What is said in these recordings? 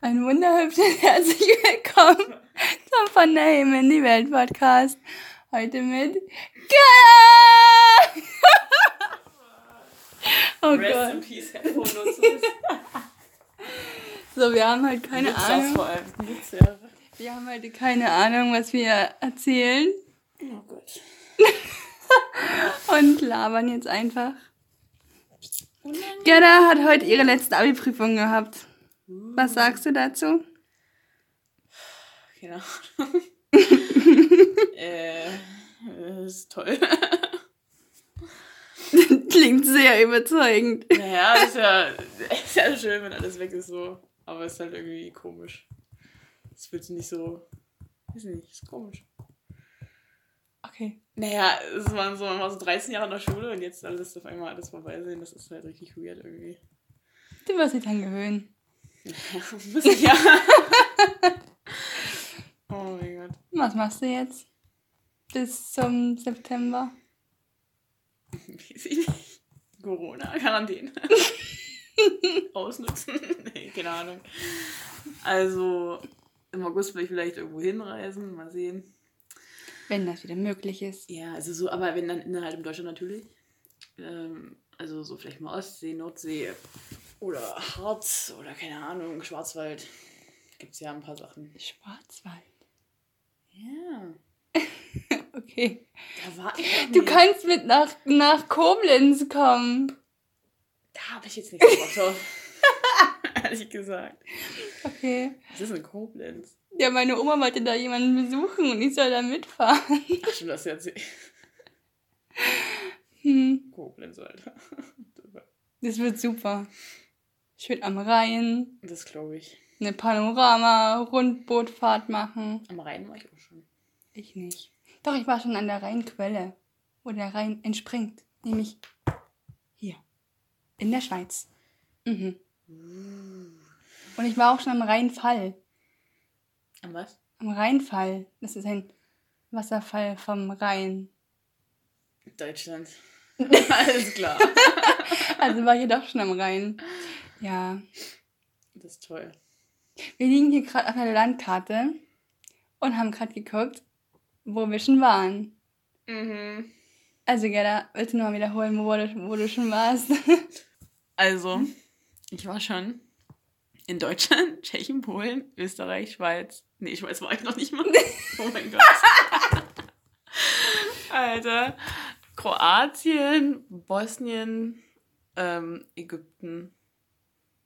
Ein wunderhübsches herzlich willkommen zum Von der Himmel in die Welt Podcast. Heute mit Gaia! oh Rest Gott. in Peace, Headphone-Nutzers. So, wir haben heute keine Nutzer Ahnung. vor allem. Nutzer. Wir haben heute keine Ahnung, was wir erzählen Oh Gott. und labern jetzt einfach. Gerda hat heute ihre letzte Abi-Prüfung gehabt. Was sagst du dazu? Keine Ahnung. äh, das ist toll. Klingt sehr überzeugend. naja, ist ja, ist ja schön, wenn alles weg ist so. Aber ist halt irgendwie komisch. Es sich nicht so. Weiß nicht, ist komisch. Okay. Naja, es waren so, man war so 13 Jahre in der Schule und jetzt alles auf einmal alles vorbei sehen. Das ist halt richtig weird irgendwie. Du wirst dich dran gewöhnen. Ja, oh mein Gott. Was machst du jetzt? Bis zum September? Weiß ich nicht. Corona, Quarantäne. Ausnutzen. nee, keine Ahnung. Also, im August will ich vielleicht irgendwo hinreisen, mal sehen. Wenn das wieder möglich ist. Ja, also so, aber wenn dann innerhalb in Deutschland natürlich. Ähm, also so vielleicht mal Ostsee, Nordsee oder Harz oder keine Ahnung, Schwarzwald. Gibt's ja ein paar Sachen. Schwarzwald. Ja. Okay. Da war ich Du kannst mit nach, nach Koblenz kommen. Da habe ich jetzt nicht so drauf. Ehrlich gesagt. Okay. Was ist in Koblenz? Ja, meine Oma wollte da jemanden besuchen und ich soll da mitfahren. Ach, schon, das jetzt Hm. Koblenz, Alter. Das wird super. Schön am Rhein, Das glaube ich. eine Panorama-Rundbootfahrt machen. Am Rhein war ich auch schon. Ich nicht. Doch, ich war schon an der Rheinquelle, wo der Rhein entspringt. Nämlich hier. In der Schweiz. Mhm. Und ich war auch schon am Rheinfall. Am was? Am Rheinfall. Das ist ein Wasserfall vom Rhein. Deutschland. Alles klar. Also war ich doch schon am Rhein. Ja. Das ist toll. Wir liegen hier gerade auf einer Landkarte und haben gerade geguckt, wo wir schon waren. Mhm. Also, Gerda, willst du nochmal wiederholen, wo du, wo du schon warst? Also, ich war schon in Deutschland, Tschechien, Polen, Österreich, Schweiz. Nee, Schweiz war ich noch nicht mal. Oh mein Gott. Alter. Kroatien, Bosnien, ähm, Ägypten.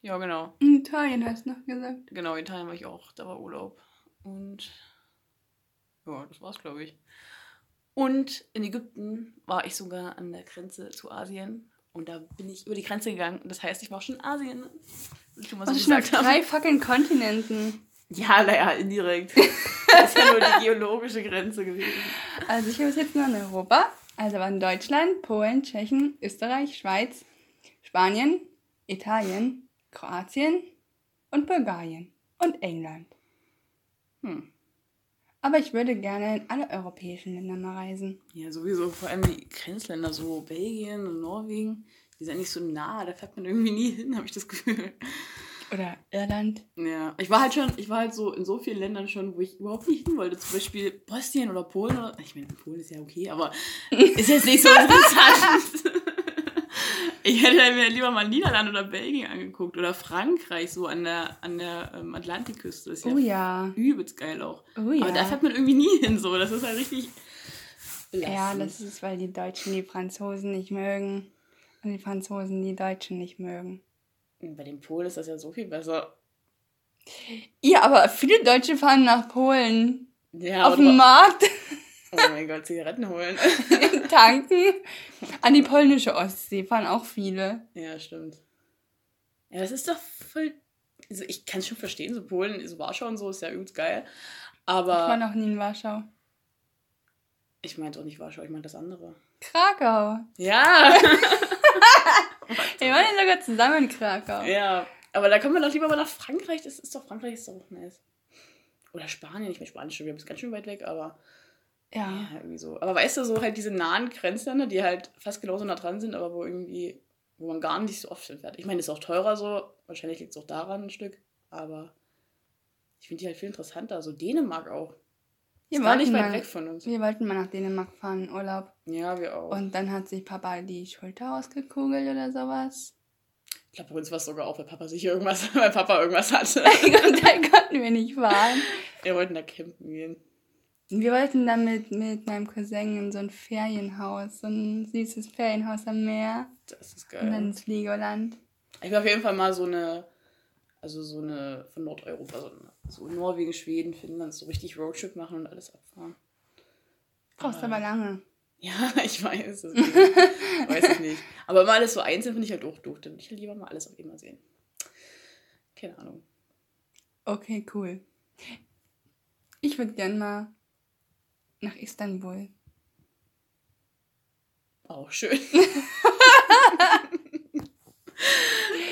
Ja, genau. In Italien hast du noch gesagt. Genau, Italien war ich auch. Da war Urlaub. Und ja, das war's, glaube ich. Und in Ägypten war ich sogar an der Grenze zu Asien. Und da bin ich über die Grenze gegangen. Das heißt, ich war schon in Asien. ich mal so schon auf drei fucking Kontinenten. Ja, naja, indirekt. Das ist ja nur die geologische Grenze gewesen. Also, ich war bis jetzt nur in Europa. Also waren Deutschland, Polen, Tschechien, Österreich, Schweiz, Spanien, Italien, Kroatien und Bulgarien und England. Hm. Aber ich würde gerne in alle europäischen Länder mal reisen. Ja, sowieso. Vor allem die Grenzländer, so Belgien und Norwegen, die sind nicht so nah. Da fährt man irgendwie nie hin, habe ich das Gefühl. Oder Irland. Ja, ich war halt schon, ich war halt so in so vielen Ländern schon, wo ich überhaupt nicht hin wollte. Zum Beispiel Bosnien oder Polen oder. Ich meine, Polen ist ja okay, aber ist jetzt nicht so interessant. Ich hätte mir lieber mal Niederlande oder Belgien angeguckt oder Frankreich so an der, an der ähm, Atlantikküste. Das ist ja Oh ja. übelst geil auch. Oh ja. Aber da fährt man irgendwie nie hin so. Das ist halt richtig. Ja, belastend. das ist, weil die Deutschen die Franzosen nicht mögen und die Franzosen die Deutschen nicht mögen. Bei den Polen ist das ja so viel besser. Ja, aber viele Deutsche fahren nach Polen. Ja, auf dem Markt Oh mein Gott, Zigaretten holen. tanken. An die polnische Ostsee fahren auch viele. ja, stimmt. Ja, das ist doch voll. Also ich kann es schon verstehen, so Polen, so Warschau und so ist ja übelst geil. Ich war Aber noch nie in Warschau. ich meinte auch nicht Warschau, ich meinte das andere. Krakau. Ja! Wir waren ja sogar zusammen in Krakau. ja, aber da kommen wir doch lieber mal nach Frankreich. Das ist doch, Frankreich ist doch auch nice. Oder Spanien, ich meine, Spanien ist schon wieder ganz schön weit weg, aber Ja. ja, irgendwie so. Aber weißt du, so halt diese nahen Grenzländer, die halt fast genauso nah dran sind, aber wo irgendwie, wo man gar nicht so oft hinfährt. Ich meine, ist auch teurer so, wahrscheinlich liegt es auch daran ein Stück, aber Ich finde die halt viel interessanter. So Dänemark auch. Wir gar nicht weit mal- weg von uns. Wir wollten mal nach Dänemark fahren, Urlaub. Ja, wir auch. Und dann hat sich Papa die Schulter ausgekugelt oder sowas. ich glaube, bei uns war es sogar auch, weil Papa sich irgendwas, weil Papa irgendwas hatte. Und dann konnten wir nicht fahren. Wir wollten da campen gehen. Wir wollten dann mit, mit meinem Cousin in so ein Ferienhaus, so ein süßes Ferienhaus am Meer. Das ist Und dann geil. ins Legoland. Ich will auf jeden Fall mal so eine, also so eine von Nordeuropa, so, eine, so Norwegen, Schweden, Finnland, so richtig Roadtrip machen und alles abfahren. Brauchst aber lange. Ja, ich weiß. Das weiß ich nicht. Aber mal alles so einzeln finde ich halt auch doof. Dann würde ich lieber mal alles auf einmal sehen. Keine Ahnung. Okay, cool. Ich würde gern mal nach Istanbul. Auch schön.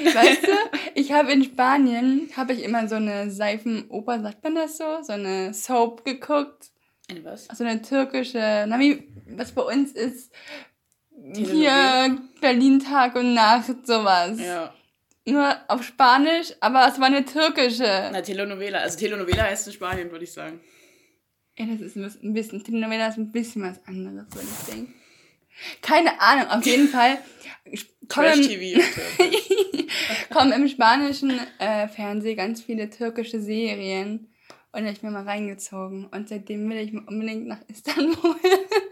Weißt du, ich habe in Spanien, habe ich immer so eine Seifenoper, sagt man das so? So eine Soap geguckt. Eine was? So eine türkische, na wie, was bei uns ist, hier Berlin Tag und Nacht, sowas. Ja. Nur auf Spanisch, aber es war eine türkische. Na, Telenovela. Also Telenovela heißt in Spanien, würde ich sagen. Ja, das ist ein bisschen- Telenovela ist ein bisschen was anderes, würde ich denken. Keine Ahnung, auf jeden Fall kommen, kommen im spanischen äh, Fernsehen ganz viele türkische Serien. Und da hab ich mir mal reingezogen. Und seitdem will ich unbedingt nach Istanbul.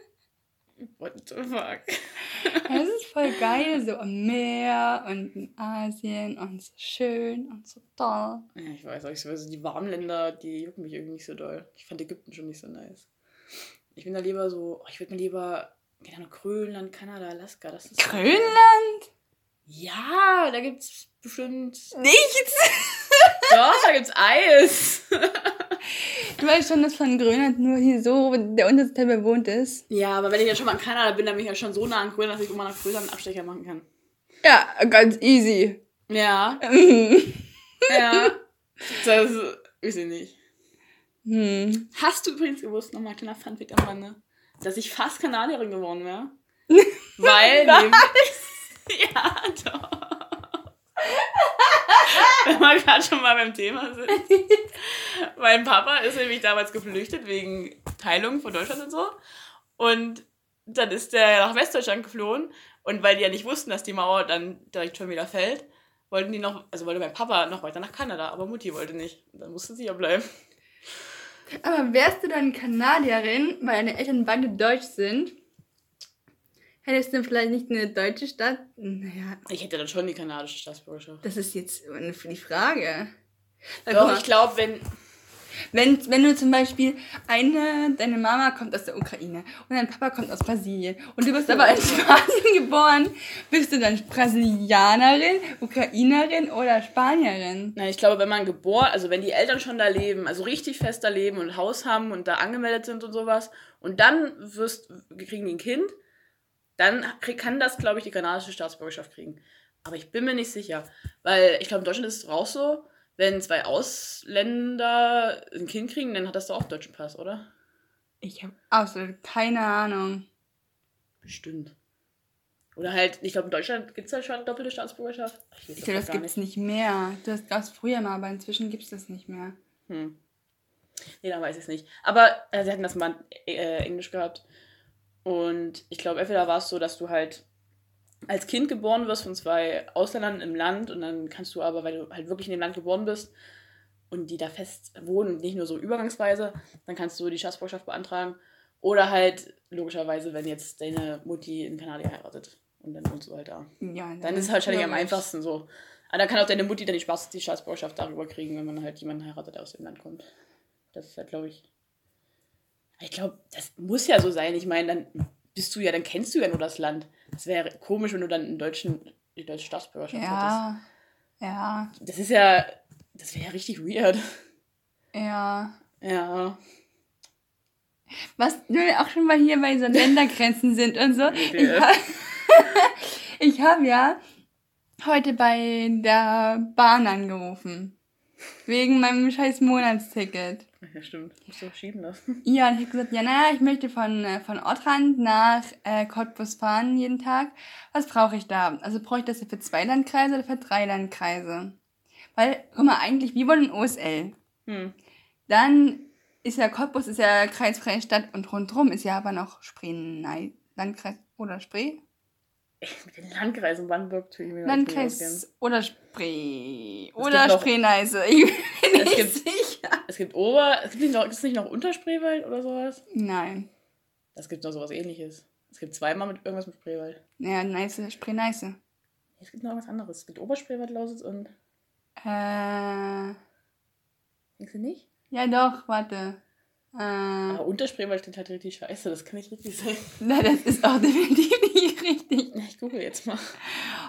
What the fuck? Es ist voll geil, so am Meer und in Asien und so schön und so toll. Ja, ich weiß auch, ich weiß, die warmen Länder, die jucken mich irgendwie nicht so doll. Ich fand Ägypten schon nicht so nice. Ich bin da lieber so, oh, ich würde mir lieber, keine Ahnung, Grönland, Kanada, Alaska, das ist. Grönland? Ja, da gibt's bestimmt. Nichts! Doch, da gibt's Eis. Du weißt schon, dass von Grönland nur hier so der unterste Teil bewohnt ist. Ja, aber wenn ich ja schon mal in Kanada bin, dann bin ich ja schon so nah an Grönland, dass ich immer nach Grönland einen Abstecher machen kann. Ja, ganz easy. Ja, ja. Das weiß ich nicht. Hm. Hast du übrigens gewusst, nochmal ein kleiner Funfact am Rande, dass ich fast Kanadierin geworden wäre? Weil neben... Ja, doch. Wenn wir gerade schon mal beim Thema sind. mein Papa ist nämlich damals geflüchtet wegen Teilung von Deutschland und so. Und dann ist der nach Westdeutschland geflohen. Und weil die ja nicht wussten, dass die Mauer dann direkt schon wieder fällt, wollten die noch, also wollte mein Papa noch weiter nach Kanada, aber Mutti wollte nicht. Und dann musste sie ja bleiben. Aber wärst du dann Kanadierin, weil deine Eltern beide deutsch sind, hättest du vielleicht nicht eine deutsche Stadt? Naja, Ich hätte dann schon die kanadische Staatsbürgerschaft. das ist jetzt die Frage. Guck Doch, ich glaube, wenn. wenn, wenn du zum Beispiel eine, deine Mama kommt aus der Ukraine und dein Papa kommt aus Brasilien und du bist aber in Spanien geboren, bist du dann Brasilianerin, Ukrainerin oder Spanierin? Nein, ich glaube, wenn man geboren, also wenn die Eltern schon da leben, also richtig fest da leben und ein Haus haben und da angemeldet sind und sowas, und dann wirst, kriegen die ein Kind, dann kann das, glaube ich, die kanadische Staatsbürgerschaft kriegen. Aber ich bin mir nicht sicher. Weil ich glaube, in Deutschland ist es auch so, wenn zwei Ausländer ein Kind kriegen, dann hat das doch auch deutschen Pass, oder? Ich habe absolut keine Ahnung. Bestimmt. Oder halt, ich glaube, in Deutschland gibt es ja schon doppelte Staatsbürgerschaft. Ich, Ich glaube, das gibt es nicht mehr. Das gab es früher mal, aber inzwischen gibt es das nicht mehr. Hm. Nee, dann weiß ich es nicht. Aber äh, sie hatten das mal äh, Englisch gehabt. Und ich glaube, entweder war es so, dass du halt als Kind geboren wirst von zwei Ausländern im Land und dann kannst du aber, weil du halt wirklich in dem Land geboren bist und die da fest wohnen nicht nur so übergangsweise, dann kannst du die Staatsbürgerschaft beantragen. Oder halt, logischerweise, wenn jetzt deine Mutti in Kanadier heiratet und dann wohnst du halt da. Ja, Dann ist es wahrscheinlich am einfachsten so. Aber dann kann auch deine Mutti dann die, Spaß, die Staatsbürgerschaft darüber kriegen, wenn man halt jemanden heiratet, der aus dem Land kommt. Das ist halt, glaube ich. Ich glaube, das muss ja so sein. Ich meine, dann bist du ja, dann kennst du ja nur das Land. Das wäre komisch, wenn du dann einen deutschen, die deutsche Staatsbürgerschaft hättest. Ja, ja, Das ist ja, das wäre ja richtig weird. ja. Ja. Was wir auch schon mal hier bei so Ländergrenzen sind und so. Okay. Ich habe hab ja heute bei der Bahn angerufen. Wegen meinem scheiß Monatsticket. Ja, stimmt. Musst du schieben lassen. Ja, und ich habe gesagt, ja, naja, ich möchte von, äh, von Ortrand nach äh, Cottbus fahren jeden Tag. Was brauche ich da? Also brauche ich das für zwei Landkreise oder für drei Landkreise? Weil, guck mal, eigentlich, wir wollen in OSL. Hm. Dann ist ja Cottbus ist ja kreisfreie Stadt und rundherum ist ja aber noch Spree, Landkreis oder Spree. Mit den Landkreisen Brandenburg auskennen. Landkreis oder Spree. Oder Spree-Neiße. Ich bin Es nicht gibt- sicher. Es gibt Ober... Es gibt nicht noch, ist nicht noch Unterspreewald oder sowas? Nein. Es gibt noch sowas ähnliches. Es gibt zweimal mit irgendwas mit Spreewald. Ja, Neiße, Spree-Neiße. Es gibt noch was anderes. Es gibt Oberspreewald, Lausitz und... Äh, Denkst du nicht? ja doch, warte. Äh, Aber Unterspreewald klingt halt richtig scheiße. Das kann nicht richtig sein. na, das ist auch definitiv nicht richtig. Ich google jetzt mal.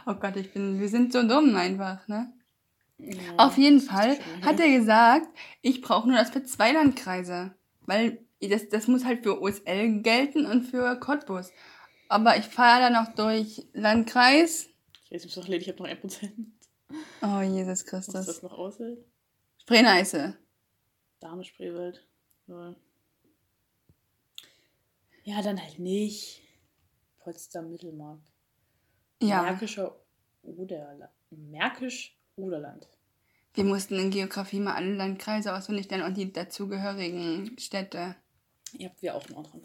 Oh Gott, ich bin, wir sind so dumm einfach, ne? Ja. Auf jeden Fall stimmt, hat er gesagt, ich brauche nur das für zwei Landkreise. Weil das, das muss halt für OSL gelten und für Cottbus. Aber ich fahre dann noch durch Landkreis. Ich weiß nicht, ich habe noch 1%. Oh, Jesus Was Christus. das noch aushält? Spree-Neiße. Dame Spreewald. Ja. dann halt nicht. Potsdam Mittelmark. Ja, Märkischer Oderland. Märkisch Oderland. wir mussten in Geografie mal alle Landkreise auswendig lernen und die dazugehörigen Städte. Ihr habt wir auch noch dran.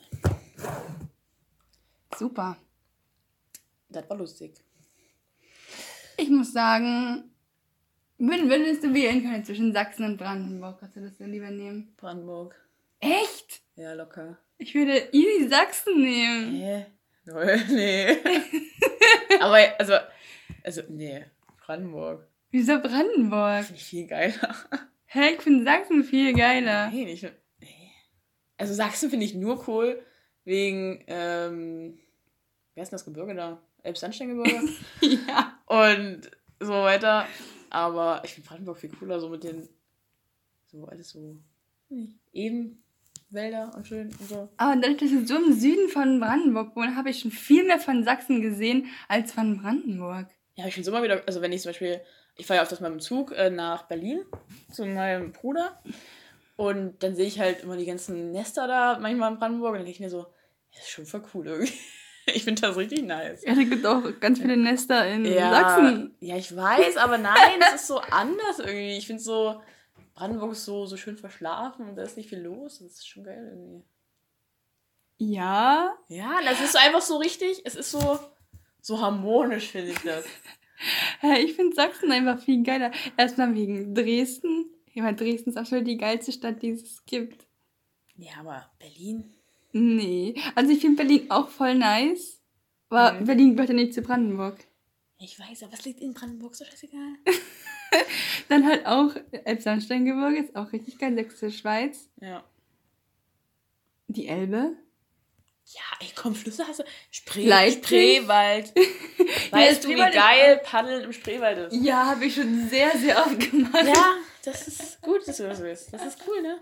Super. Das war lustig. Ich muss sagen, wenn, würdest du wählen können zwischen Sachsen und Brandenburg, würdest du das denn lieber nehmen? Brandenburg. Echt? Ja, locker. Ich würde easy Sachsen nehmen. Null, nee. Aber, also, also, nee. Brandenburg. Wieso Brandenburg? Finde ich viel geiler. Hä, ich finde Sachsen viel geiler. Nein, ich find- nee. Also Sachsen finde ich nur cool wegen, ähm, wer ist denn das Gebirge da? Elbsandsteingebirge? ja. und so weiter. Aber ich finde Brandenburg viel cooler, so mit den, so alles so, hm, eben Wälder und schön und so. Aber dadurch, dass ich so im Süden von Brandenburg wohne, habe ich schon viel mehr von Sachsen gesehen als von Brandenburg. Ja, ich finde es immer wieder, also wenn ich zum Beispiel, ich fahre ja mal mit dem Zug äh, nach Berlin zu meinem Bruder und dann sehe ich halt immer die ganzen Nester da manchmal in Brandenburg und dann denke ich mir so, das ist schon voll cool irgendwie. Ich finde das richtig nice. Ja, da gibt auch ganz viele Nester in Ja, Sachsen. ja, ich weiß, aber nein, es ist so anders irgendwie. Ich finde so, Brandenburg ist so, so schön verschlafen und da ist nicht viel los. Das ist schon geil irgendwie. Ja. Ja, das ist so einfach so richtig, es ist so, so harmonisch, finde ich das. Ich finde Sachsen einfach viel geiler. Erstmal wegen Dresden. Ja, weil Dresden ist absolut die geilste Stadt, die es gibt. Ja, aber Berlin? Nee. Also ich finde Berlin auch voll nice. Aber Mhm. Berlin gehört ja nicht zu Brandenburg. Ich weiß, aber was liegt in Brandenburg so scheißegal? Dann halt auch Elbsandsteingebirge, ist auch richtig geil. Sächsische Schweiz. Ja. Die Elbe. Ja, ey, komm, Flüsse hast du. Spree, Leipzig. Spreewald. Weißt du, wie geil Paddeln im Spreewald ist? Ja, habe ich schon sehr, sehr oft gemacht. Ja, das ist gut, dass du das willst. Das ist cool, ne?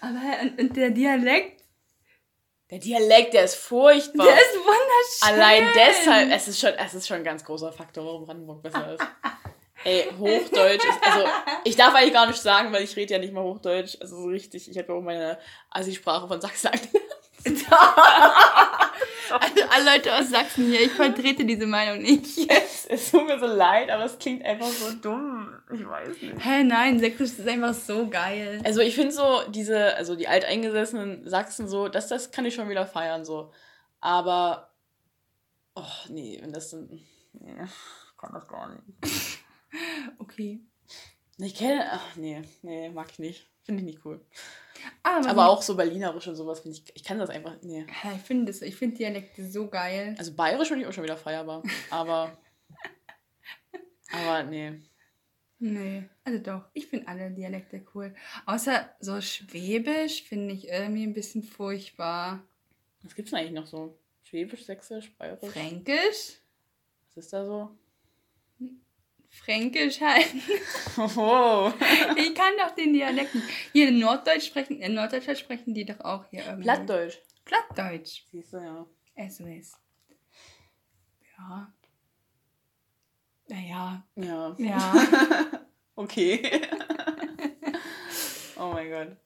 Aber und, und der Dialekt, Der Dialekt, der ist furchtbar. der ist wunderschön. Allein deshalb, es ist schon, es ist schon ein ganz großer Faktor, warum Brandenburg besser ist. Ey, Hochdeutsch ist, also, ich darf eigentlich gar nicht sagen, weil ich rede ja nicht mal Hochdeutsch. Also so richtig, ich habe ja auch meine Assi-Sprache von Sachsen. Also alle Leute aus Sachsen hier, ich vertrete diese Meinung nicht. Es, es tut mir so leid, aber es klingt einfach so dumm. Ich weiß nicht. Hä, nein, Sächsisch ist einfach so geil. Also ich finde so, diese, also die alteingesessenen Sachsen so, das, das kann ich schon wieder feiern, so. Aber, oh nee, wenn das dann, nee, kann das gar nicht. Okay. Ich kenne, ach nee, nee, mag ich nicht. Finde ich nicht cool. Aber, Aber auch so berlinerisch und sowas finde ich, ich kann das einfach, nee. Ich finde das, ich finde Dialekte so geil. Also bayerisch finde ich auch schon wieder feierbar, aber, aber nee. Nee, also doch, ich finde alle Dialekte cool. Außer so Schwäbisch finde ich irgendwie ein bisschen furchtbar. Was gibt's denn eigentlich noch so? Schwäbisch, Sächsisch, Bayerisch? Fränkisch? Was ist da so? Fränkisch halt. Oh. Ich kann doch den Dialekt nicht. Hier in Norddeutsch sprechen, in Norddeutschland sprechen die doch auch hier irgendwie. Plattdeutsch. Plattdeutsch. Siehst du, ja. SOS. Ja. Naja. Ja. Ja. Okay. oh mein Gott.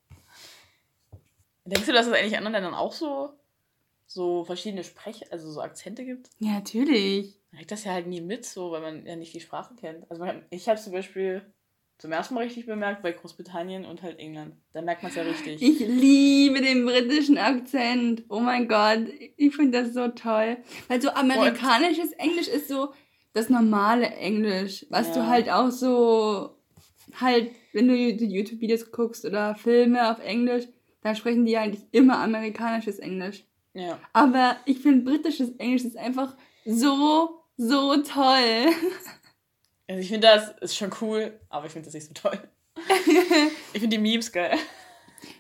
Denkst du, dass es eigentlich in anderen Ländern auch so, so verschiedene Sprech-, also so Akzente gibt? ja, natürlich. Kriegt das ja halt nie mit, so, weil man ja nicht die Sprache kennt. Also ich habe zum Beispiel zum ersten Mal richtig bemerkt bei Großbritannien und halt England. Da merkt man es ja richtig. Ich liebe den britischen Akzent. Oh mein Gott, ich finde das so toll. Weil so amerikanisches Englisch ist so das normale Englisch, was ja. du halt auch so halt, wenn du YouTube-Videos guckst oder Filme auf Englisch, da sprechen die eigentlich immer amerikanisches Englisch. Ja. Aber ich finde britisches Englisch ist einfach so, so toll. Also ich finde das ist schon cool, aber ich finde das nicht so toll. ich finde die Memes geil.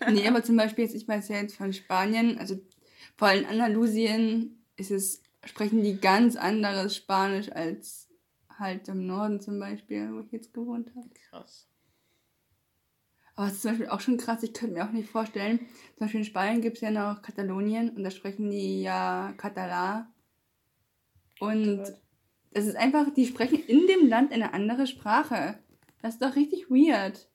nee, aber zum Beispiel jetzt, ich weiß ja jetzt von Spanien, also vor allem in Andalusien ist es, sprechen die ganz anderes Spanisch als halt im Norden zum Beispiel, wo ich jetzt gewohnt habe. Krass. Aber es ist zum Beispiel auch schon krass, ich könnte mir auch nicht vorstellen, zum Beispiel in Spanien gibt es ja noch Katalonien und da sprechen die ja Katalan. Und es ist einfach, die sprechen in dem Land eine andere Sprache. Das ist doch richtig weird.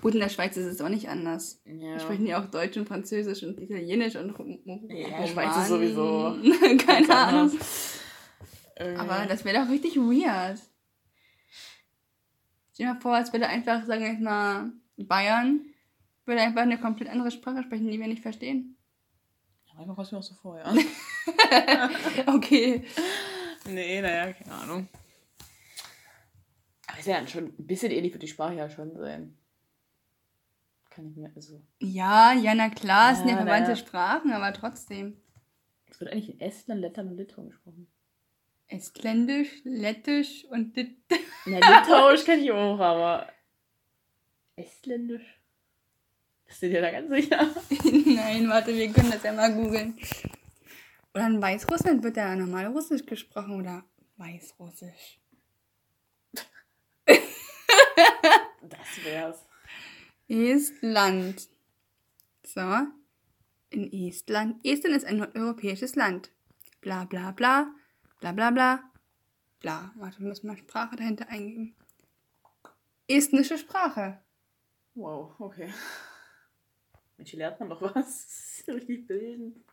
Gut, in der Schweiz ist es auch nicht anders. Ja. Sprechen die auch Deutsch und Französisch und Italienisch und ja, Roman. Schweiz ist sowieso. Keine Ahnung. Aber das wäre doch richtig weird. Stell dir mal vor, als würde einfach, sagen wir jetzt mal, Bayern würde einfach eine komplett andere Sprache sprechen, die wir nicht verstehen. Ja, manchmal kommt mir auch so vor, ja. okay. Nee, naja, keine Ahnung. Aber ist ja dann schon ein bisschen ähnlich, wird die Sprache ja schon sein. Kann ich mir, also. Ja, ja, na klar, es sind ja verwandte ja. Sprachen, aber trotzdem. Es wird eigentlich in Estland, Lettland und Litauen gesprochen. Estländisch, Lettisch und Lit Na, Litauisch kenne ich auch, aber Estländisch? Bist du dir da ganz sicher? Nein, warte, wir können das ja mal googeln. Oder in Weißrussland wird ja normal Russisch gesprochen oder Weißrussisch. das wär's. Estland. So. In Estland. Estland ist ein nordeuropäisches Land. Bla bla bla. Bla bla bla. Bla. Warte, wir müssen mal Sprache dahinter eingeben. Estnische Sprache. Wow, okay. Mensch, hier lernt man doch was. Richtig bilden.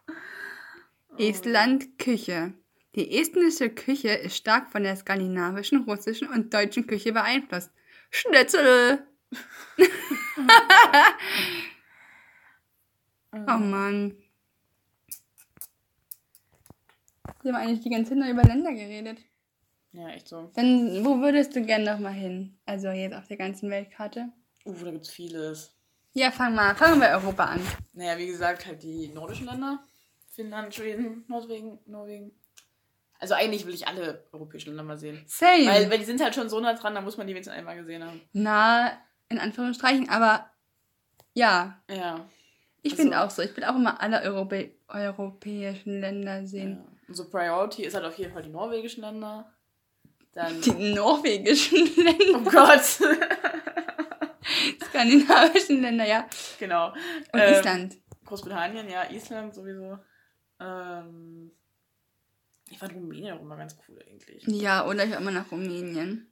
Estland Küche. Die estnische Küche ist stark von der skandinavischen, russischen und deutschen Küche beeinflusst. Schnitzel! oh Mann. Wir haben eigentlich die ganze Zeit nur über Länder geredet. Ja, echt so. Dann, wo würdest du gerne nochmal hin? Also jetzt auf der ganzen Weltkarte? Uh, da gibt's vieles. Ja, fang mal, fangen wir Europa an. Naja, wie gesagt, halt die nordischen Länder. Finnland, Schweden, Norwegen, Norwegen. Also eigentlich will ich alle europäischen Länder mal sehen. Same. Weil, weil die sind halt schon so nah dran, da muss man die wenigstens einmal gesehen haben. Na, in Anführungsstrichen, aber ja. Ja. Ich also, finde auch so. Ich will auch immer alle Europä europäischen Länder sehen. Ja. Und so Priority ist halt auf jeden Fall die norwegischen Länder. Dann die norwegischen Länder. Oh Gott. Skandinavischen Länder, ja. Genau. Und ähm, Island. Großbritannien, ja, Island sowieso. Ähm, ich fand Rumänien auch immer ganz cool eigentlich. Ja, oder ich war immer nach Rumänien.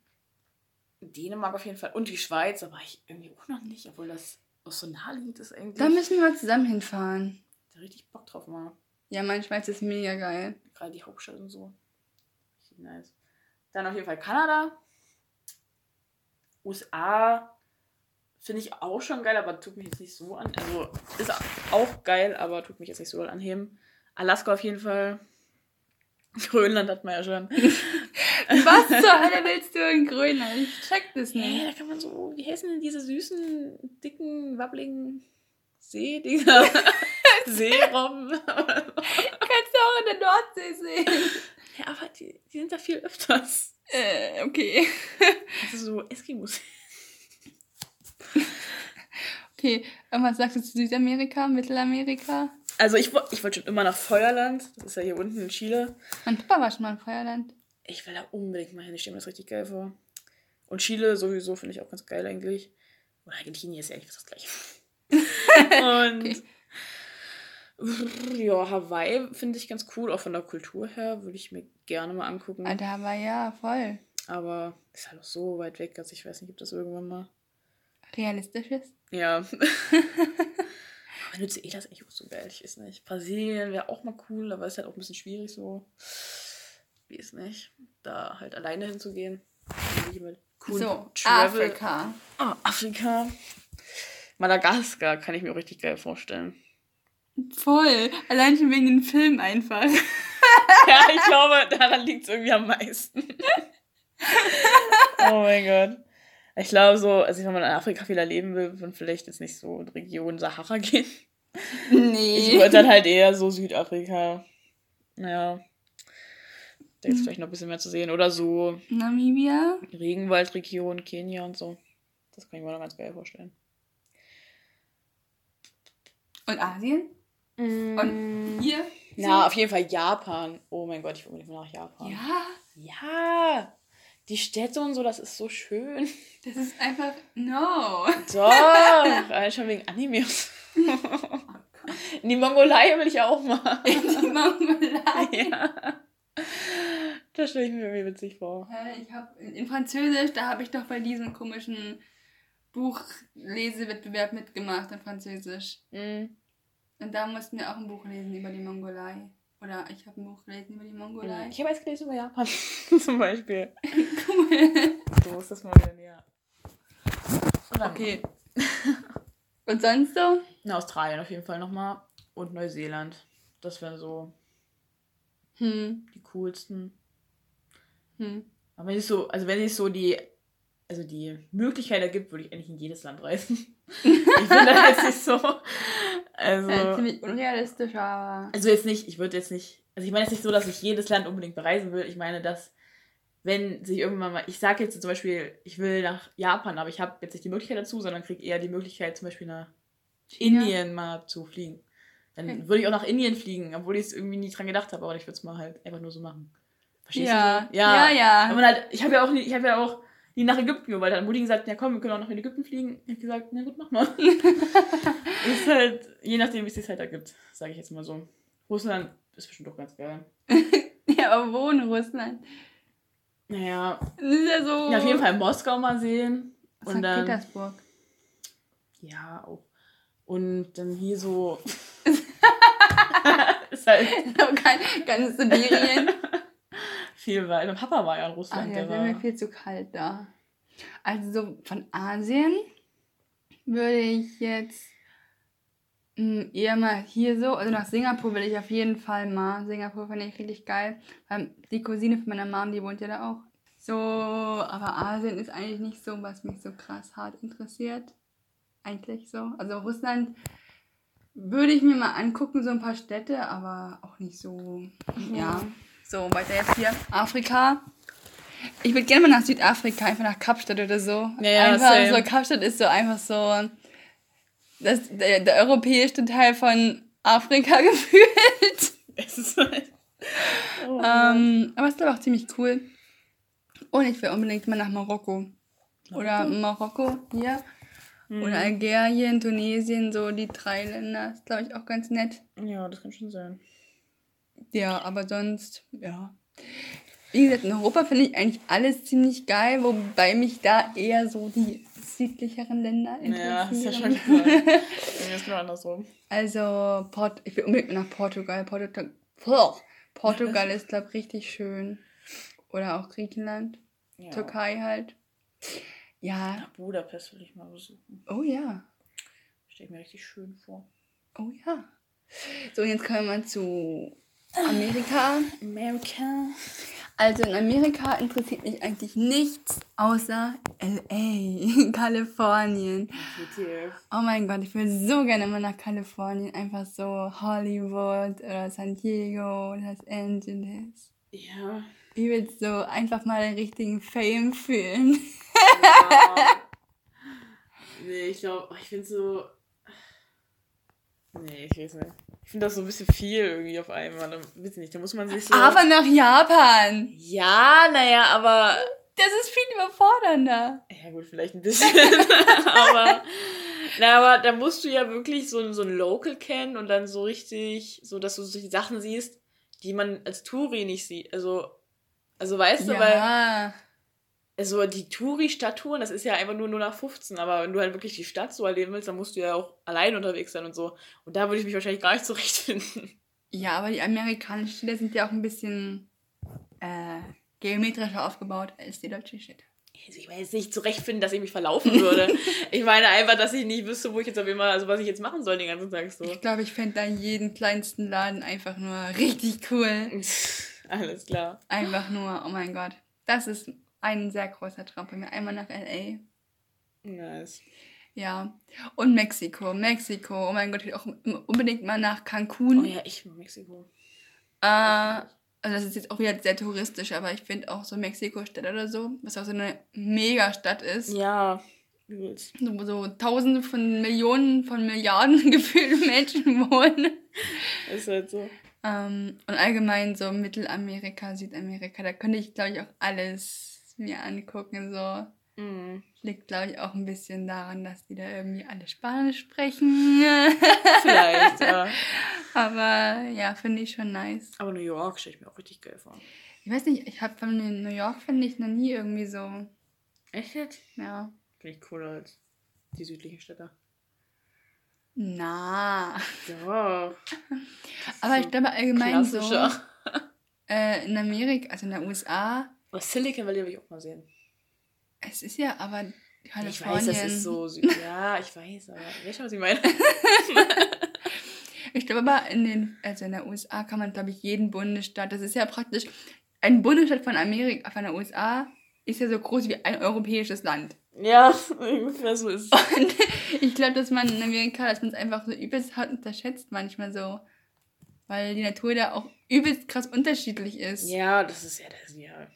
Dänemark auf jeden Fall. Und die Schweiz, da war ich irgendwie auch noch nicht, obwohl das auch so nah liegt ist eigentlich. Da müssen wir mal zusammen hinfahren. Da richtig Bock drauf mal. Ja, meine Schweiz ist mega geil. Gerade die Hauptstadt und so. Richtig nice. Dann auf jeden Fall Kanada. USA finde ich auch schon geil, aber tut mich jetzt nicht so an. Also ist auch geil, aber tut mich jetzt nicht so anheben. Alaska auf jeden Fall. Grönland hat man ja schon. Was zur Hölle willst du in Grönland? Ich check das nicht. Hey, da kann man so, wie heißen denn diese süßen, dicken, wabbligen Seedinger? Seerobben. Kannst du auch in der Nordsee sehen. Ja, aber die, die sind da viel öfters. Äh, okay. Ist so Eskimos. okay, und was sagst du zu Südamerika, Mittelamerika? Also ich, ich wollte schon immer nach Feuerland. Das ist ja hier unten in Chile. Mein Papa war schon mal in Feuerland. Ich will da unbedingt mal hin. Ich stelle mir das richtig geil vor. Und Chile sowieso finde ich auch ganz geil eigentlich. Oder Argentinien ist ja eigentlich das gleiche. Und okay. ja, Hawaii finde ich ganz cool. Auch von der Kultur her würde ich mir gerne mal angucken. Alter, Hawaii, ja, voll. Aber ist halt auch so weit weg, dass ich weiß nicht, ob das irgendwann mal realistisch ist. Ja. Venezuela ist eigentlich auch so geil, ich weiß nicht. Brasilien wäre auch mal cool, aber ist halt auch ein bisschen schwierig so. Wie es nicht, da halt alleine hinzugehen. cool So, Travel. Afrika. Oh, Afrika. Madagaskar kann ich mir auch richtig geil vorstellen. Voll. Allein schon wegen den Film einfach. ja, ich glaube, daran liegt es irgendwie am meisten. oh mein Gott. Ich glaube so, also wenn man in Afrika viel erleben will, man vielleicht jetzt nicht so in Region Sahara gehen. Nee. Ich würde dann halt eher so Südafrika. Naja. Da ist vielleicht noch ein bisschen mehr zu sehen. Oder so Namibia. Regenwaldregion, Kenia und so. Das kann ich mir noch ganz geil vorstellen. Und Asien? Und hier? Na, auf jeden Fall Japan. Oh mein Gott, ich will unbedingt mal nach Japan. Ja, Ja, die Städte und so, das ist so schön. das ist einfach. No. Doch, schon wegen Animes. In die Mongolei will ich auch mal. Die Mongolei. Ja. Das stelle ich mir irgendwie witzig vor. Ich habe in Französisch, da habe ich doch bei diesem komischen Buchlesewettbewerb mitgemacht in Französisch. Mhm. Und da mussten wir auch ein Buch lesen über die Mongolei. Oder ich habe ein Buch gelesen über die Mongolei. Ich habe jetzt gelesen über Japan zum Beispiel. Cool. Du musst das mal wieder näher. Okay. Und sonst so? In Australien auf jeden Fall nochmal. Und Neuseeland. Das wären so Hm. die coolsten. Hm. Aber wenn es so, also wenn es so die, also die Möglichkeit ergibt, würde ich eigentlich in jedes Land reisen. Ich bin da jetzt nicht so. Also, Äh, ziemlich unrealistisch, aber. also jetzt nicht, ich würde jetzt nicht, also ich meine jetzt nicht so, dass ich jedes Land unbedingt bereisen will. Ich meine, dass wenn sich irgendwann mal, ich sage jetzt zum Beispiel, ich will nach Japan, aber ich habe jetzt nicht die Möglichkeit dazu, sondern kriege eher die Möglichkeit, zum Beispiel nach China? Indien mal zu fliegen. Dann Okay. würde ich auch nach Indien fliegen, obwohl ich es irgendwie nie dran gedacht habe, aber ich würde es mal halt einfach nur so machen. Verstehst Ja. du? Ja, ja. Man halt, ich habe ja auch ich habe ja auch nie nach Ägypten gewollt. Dann hat Mutti gesagt, ja komm, wir können auch nach Ägypten fliegen. Ich habe gesagt, na gut, mach mal. ist halt, je nachdem, wie es sich halt ergibt, sage ich jetzt mal so. Russland ist bestimmt doch ganz geil. Ja, aber wo in Russland? Naja, Das ist ja so. ja, auf jeden Fall Moskau mal sehen. Und St. dann, Petersburg. ja, auch. Und dann hier so. ist halt Kein, ganz Sibirien. Viel weit. Mein Papa war ja in Ach Russland. ja, der wäre mir war, viel zu kalt da. Also so von Asien würde ich jetzt mh, eher mal hier so, also nach Singapur will ich auf jeden Fall mal. Singapur finde ich richtig geil. Weil die Cousine von meiner Mom, die wohnt ja da auch. So, aber Asien ist eigentlich nicht so, was mich so krass hart interessiert. Eigentlich so. Also Russland würde ich mir mal angucken, so ein paar Städte, aber auch nicht so. Ja. So, weiter jetzt hier. Afrika. Ich würde gerne mal nach Südafrika, einfach nach Kapstadt oder so. Ja, ja, einfach same. so, Kapstadt ist so einfach so das, der, der europäische Teil von Afrika gefühlt. es ist halt. Oh, ähm, aber es ist aber auch ziemlich cool. Und ich will unbedingt mal nach Marokko. Oder Marokko hier. Mhm. Oder Algerien, Tunesien, so die drei Länder. Ist, glaube ich, auch ganz nett. Ja, das kann schon sein. Ja, aber sonst, ja. Wie gesagt, in Europa finde ich eigentlich alles ziemlich geil, wobei mich da eher so die südlicheren Länder Ja, ist ja interessieren. schon. Bei mir ist nur andersrum. Also, Port ich will unbedingt nach Portugal. Portugal. Portugal ist, glaube ich, richtig schön. Oder auch Griechenland, Ja. Türkei halt. Ja, Nach Budapest will ich mal besuchen. oh ja, Stell ich mir richtig schön vor. oh ja. So, und jetzt kommen wir mal zu Amerika. America. Also in Amerika interessiert mich eigentlich nichts außer LA, Kalifornien. Oh mein Gott, ich will so gerne mal nach Kalifornien. Einfach so Hollywood oder San Diego, Los Angeles. Ja. Ich will so einfach mal den richtigen Fame fühlen. nee, ich glaube, ich finde so. Nee, ich weiß nicht. Ich finde das so ein bisschen viel irgendwie auf einmal. Da, weiß ich nicht, da muss man sich so. Aber nach Japan. Ja, naja, aber. Das ist viel überfordernder. Ja, gut, vielleicht ein bisschen. aber. Na, aber da musst du ja wirklich so, so ein Local kennen und dann so richtig, so dass du so die Sachen siehst, die man als Touri nicht sieht. Also, also weißt du, weil. Also die Touri-Stadttouren, das ist ja einfach nur 0 nach 15, aber wenn du halt wirklich die Stadt so erleben willst, dann musst du ja auch allein unterwegs sein und so. Und da würde ich mich wahrscheinlich gar nicht zurechtfinden. Ja, aber die amerikanischen Städte sind ja auch ein bisschen äh, geometrischer aufgebaut als die deutsche Städte. Also ich meine jetzt nicht zurechtfinden, dass ich mich verlaufen würde. ich meine einfach, dass ich nicht wüsste, wo ich jetzt auf immer, also was ich jetzt machen soll den ganzen Tag so. Ich glaube, ich fände da jeden kleinsten Laden einfach nur richtig cool. Alles klar. Einfach nur, oh mein Gott. Das ist ein sehr großer Traum bei mir. Einmal nach L.A. Nice. Ja. Und Mexiko. Mexiko. Oh mein Gott, ich will auch unbedingt mal nach Cancun. Oh ja, ich in Mexiko. Äh, also das ist jetzt auch wieder sehr touristisch, aber ich finde auch so Mexiko-Stadt oder so, was auch so eine Megastadt ist. Ja. So, so tausende von Millionen von Milliarden gefühlte Menschen wohnen. Ist halt so. Ähm, und allgemein so Mittelamerika, Südamerika, da könnte ich, glaube ich, auch alles mir angucken. So Mhm. liegt, glaube ich, auch ein bisschen daran, dass die da irgendwie alle Spanisch sprechen. Vielleicht, ja. Aber ja, finde ich schon nice. Aber New York stelle ich mir auch richtig geil vor. Ich weiß nicht, ich habe von New York, finde ich, noch nie irgendwie so, Echt jetzt? ja. Finde ich cooler als die südlichen Städte. Na. Ja. Aber ich glaube allgemein so, äh, in Amerika, also in der USA, Aber Silicon Valley will ich auch mal sehen. es ist ja aber Ich Kalifornien. weiß, das ist so süd. Ja, ich weiß, aber weißt du, was ich meine? Ich glaube aber in den, also in der USA kann man, glaube ich, jeden Bundesstaat, das ist ja praktisch, ein Bundesstaat von Amerika, von der USA ist ja so groß wie ein europäisches Land. Ja, ungefähr so ist es. Und ich glaube, dass man in Amerika, dass man es einfach so übelst hart unterschätzt manchmal so. Weil die Natur da auch übelst krass unterschiedlich ist. Ja, das ist ja, das ja.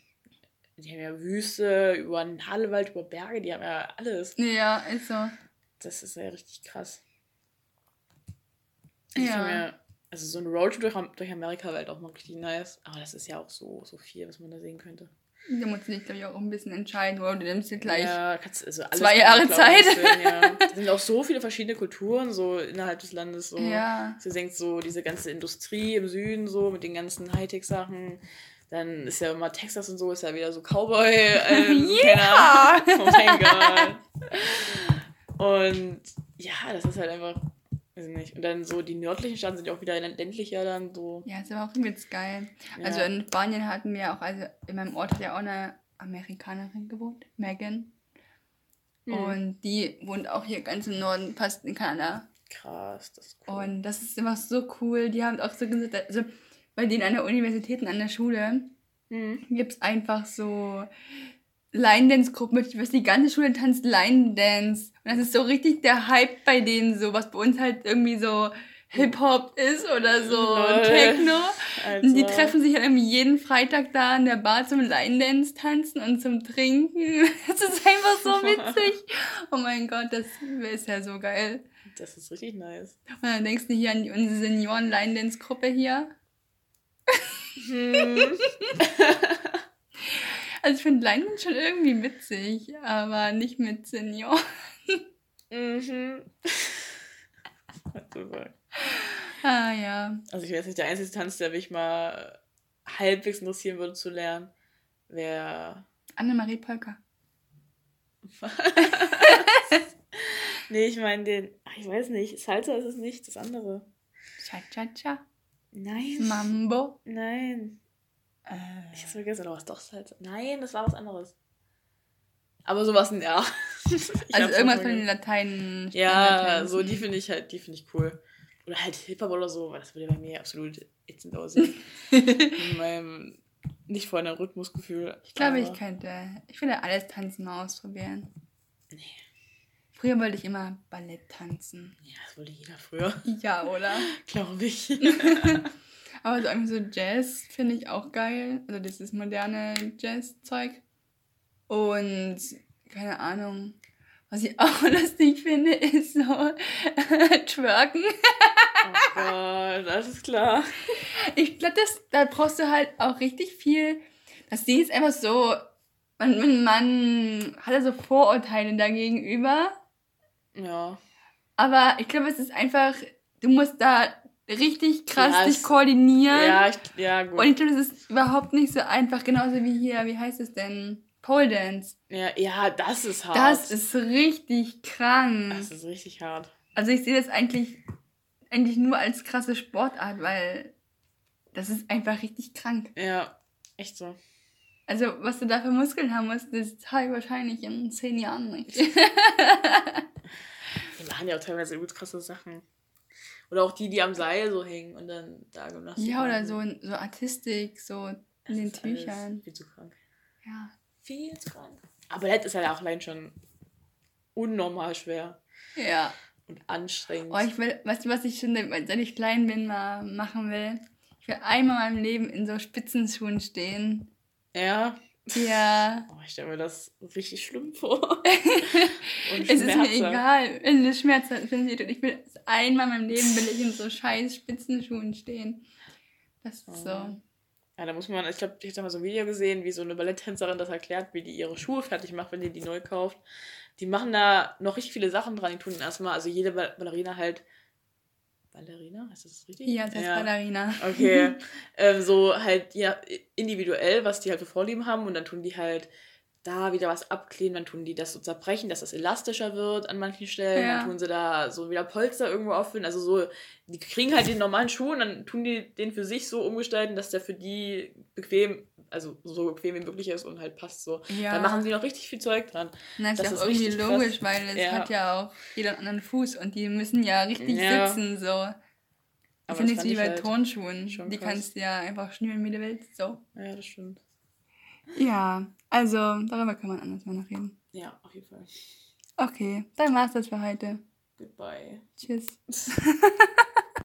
Die haben ja Wüste, über einen Hallewald, über Berge, die haben ja alles. Ja, ist so. Das ist ja richtig krass. Ich Ja. mir, also so ein Roadtrip durch, durch Amerika wäre halt auch mal richtig nice. Aber das ist ja auch so, so viel, was man da sehen könnte. Da musst du dich, glaube ich, auch ein bisschen entscheiden, oder du nimmst dir gleich. Ja, kannst, also zwei Jahre glaub Zeit. ich, sehen, ja. Da sind auch so viele verschiedene Kulturen so innerhalb des Landes. So. Ja. Du denkst so, diese ganze Industrie im Süden, so mit den ganzen Hightech-Sachen. Dann ist ja immer Texas und so, ist ja wieder so Cowboy. Ja. keine Ahnung. Oh mein Gott. Und ja, das ist halt einfach, weiß ich nicht. Und dann so die nördlichen Staaten sind ja auch wieder ländlicher dann so. Ja, ist aber auch übelst geil. Ja. Also in Spanien hatten wir auch, also in meinem Ort hat ja auch eine Amerikanerin gewohnt, Megan. Hm. Und die wohnt auch hier ganz im Norden, fast in Kanada. Krass, das ist cool. Und das ist immer so cool. Die haben auch so gesagt, also bei denen an der Universität und an der Schule Mhm. gibt es einfach so Line-Dance-Gruppen. Weiß, die ganze Schule tanzt Line-Dance. Und das ist so richtig der Hype bei denen, so was bei uns halt irgendwie so Hip-Hop ist oder so Lol. Techno. Also, Und die treffen sich halt irgendwie jeden Freitag da in der Bar zum Line-Dance tanzen und zum Trinken. Das ist einfach so witzig. Oh mein Gott, das ist ja so geil. Das ist richtig nice. Und dann denkst du hier an unsere Senioren-Line-Dance-Gruppe hier. Hm. Also ich finde Line-Dance schon irgendwie witzig, aber nicht mit Senioren. mhm. Ah ja. Also ich weiß nicht, der einzige Tanz, der mich mal halbwegs interessieren würde zu lernen, wäre... Annemarie Polka. Nee, ich meine den... ach, Ich weiß nicht, Salsa ist es nicht, das andere. Cha-cha-cha. Nein. Mambo. Nein. Äh, Ich hab's vergessen, oder was doch Salsa? Nein, das war was anderes. Aber sowas, ja. Ich also irgendwas von den. Latein. Ja, so die finde ich halt, die finde ich cool. Oder halt Hip-Hop oder so, weil das würde bei mir absolut ätzend aussehen. In meinem nicht vorhandenen Rhythmusgefühl. Ich glaube, aber- ich könnte. Ich würde alles tanzen mal ausprobieren. Nee. Früher wollte ich immer Ballett tanzen. Ja, das wollte jeder früher, Ja, oder? glaube ich. Aber so irgendwie so Jazz finde ich auch geil. Also dieses moderne Jazz-Zeug. Und keine Ahnung. Was ich auch lustig finde, ist so Twerken. Oh Gott, das ist klar. Ich glaube, da brauchst du halt auch richtig viel. Das Ding ist einfach so, man, man, man hat ja so Vorurteile dagegenüber. Ja. Aber ich glaube, es ist einfach, du musst da richtig krass Ja, dich es- koordinieren. Ja, ich, ja, gut. Und ich glaube, das ist überhaupt nicht so einfach, genauso wie hier, wie heißt es denn? Pole Dance. ja, ja, das ist hart. Das ist richtig krank. das ist richtig hart. Also ich sehe das eigentlich, eigentlich nur als krasse Sportart, weil das ist einfach richtig krank. Ja, echt so. Also, was du da für Muskeln haben musst, das habe ich wahrscheinlich in zehn Jahren nicht. Die machen ja auch teilweise übelst krasse Sachen. Oder auch die, die am Seil so hängen und dann da Gymnastik ja, oder so, so Artistik, so in Das den Tüchern. Viel zu krank. Ja. Viel zu krank. Aber Ballett ist halt auch allein schon unnormal schwer Ja. und anstrengend. Oh, ich will, weißt du, was ich schon, seit ich klein bin, mal machen will? Ich will einmal in meinem Leben in so Spitzenschuhen stehen. Ja. Ja. Oh, ich stelle mir das richtig schlimm vor. und Es ist mir egal, wenn es Schmerz hat, wenn sie tut. Ich will einmal in meinem Leben will ich in so scheiß Spitzenschuhen stehen. Das ist so. Oh. Ja, da muss man, ich glaube, ich habe mal so ein Video gesehen, wie so eine Balletttänzerin das erklärt, wie die ihre Schuhe fertig macht, wenn die die neu kauft. Die machen da noch richtig viele Sachen dran. Die tun erstmal, also jede Ball- Ballerina halt. Ballerina? Heißt das richtig? Ja, das heißt Ballerina. Okay. ähm, so halt ja, individuell, was die halt für Vorlieben haben und dann tun die halt da wieder was abkleben, dann tun die das so zerbrechen, dass das elastischer wird an manchen Stellen, Ja. dann tun sie da so wieder Polster irgendwo auffüllen, also so, die kriegen halt den normalen Schuh und dann tun die den für sich so umgestalten, dass der für die bequem, also so bequem wie möglich ist und halt passt so. Ja. Da machen die noch richtig viel Zeug dran. Na, ist Das ja auch ist irgendwie richtig krass. logisch, weil es Ja. hat ja auch jeder einen anderen Fuß und die müssen ja richtig Ja. sitzen, so. Aber Ich das finde fand wie ich bei halt Turnschuhen. schon Die krass. kannst du ja einfach schnüren, wie du willst, so. Ja, das stimmt. Ja, also darüber kann man anders mal noch reden. Ja, auf jeden Fall. Okay, dann war's das für heute. Goodbye. Tschüss.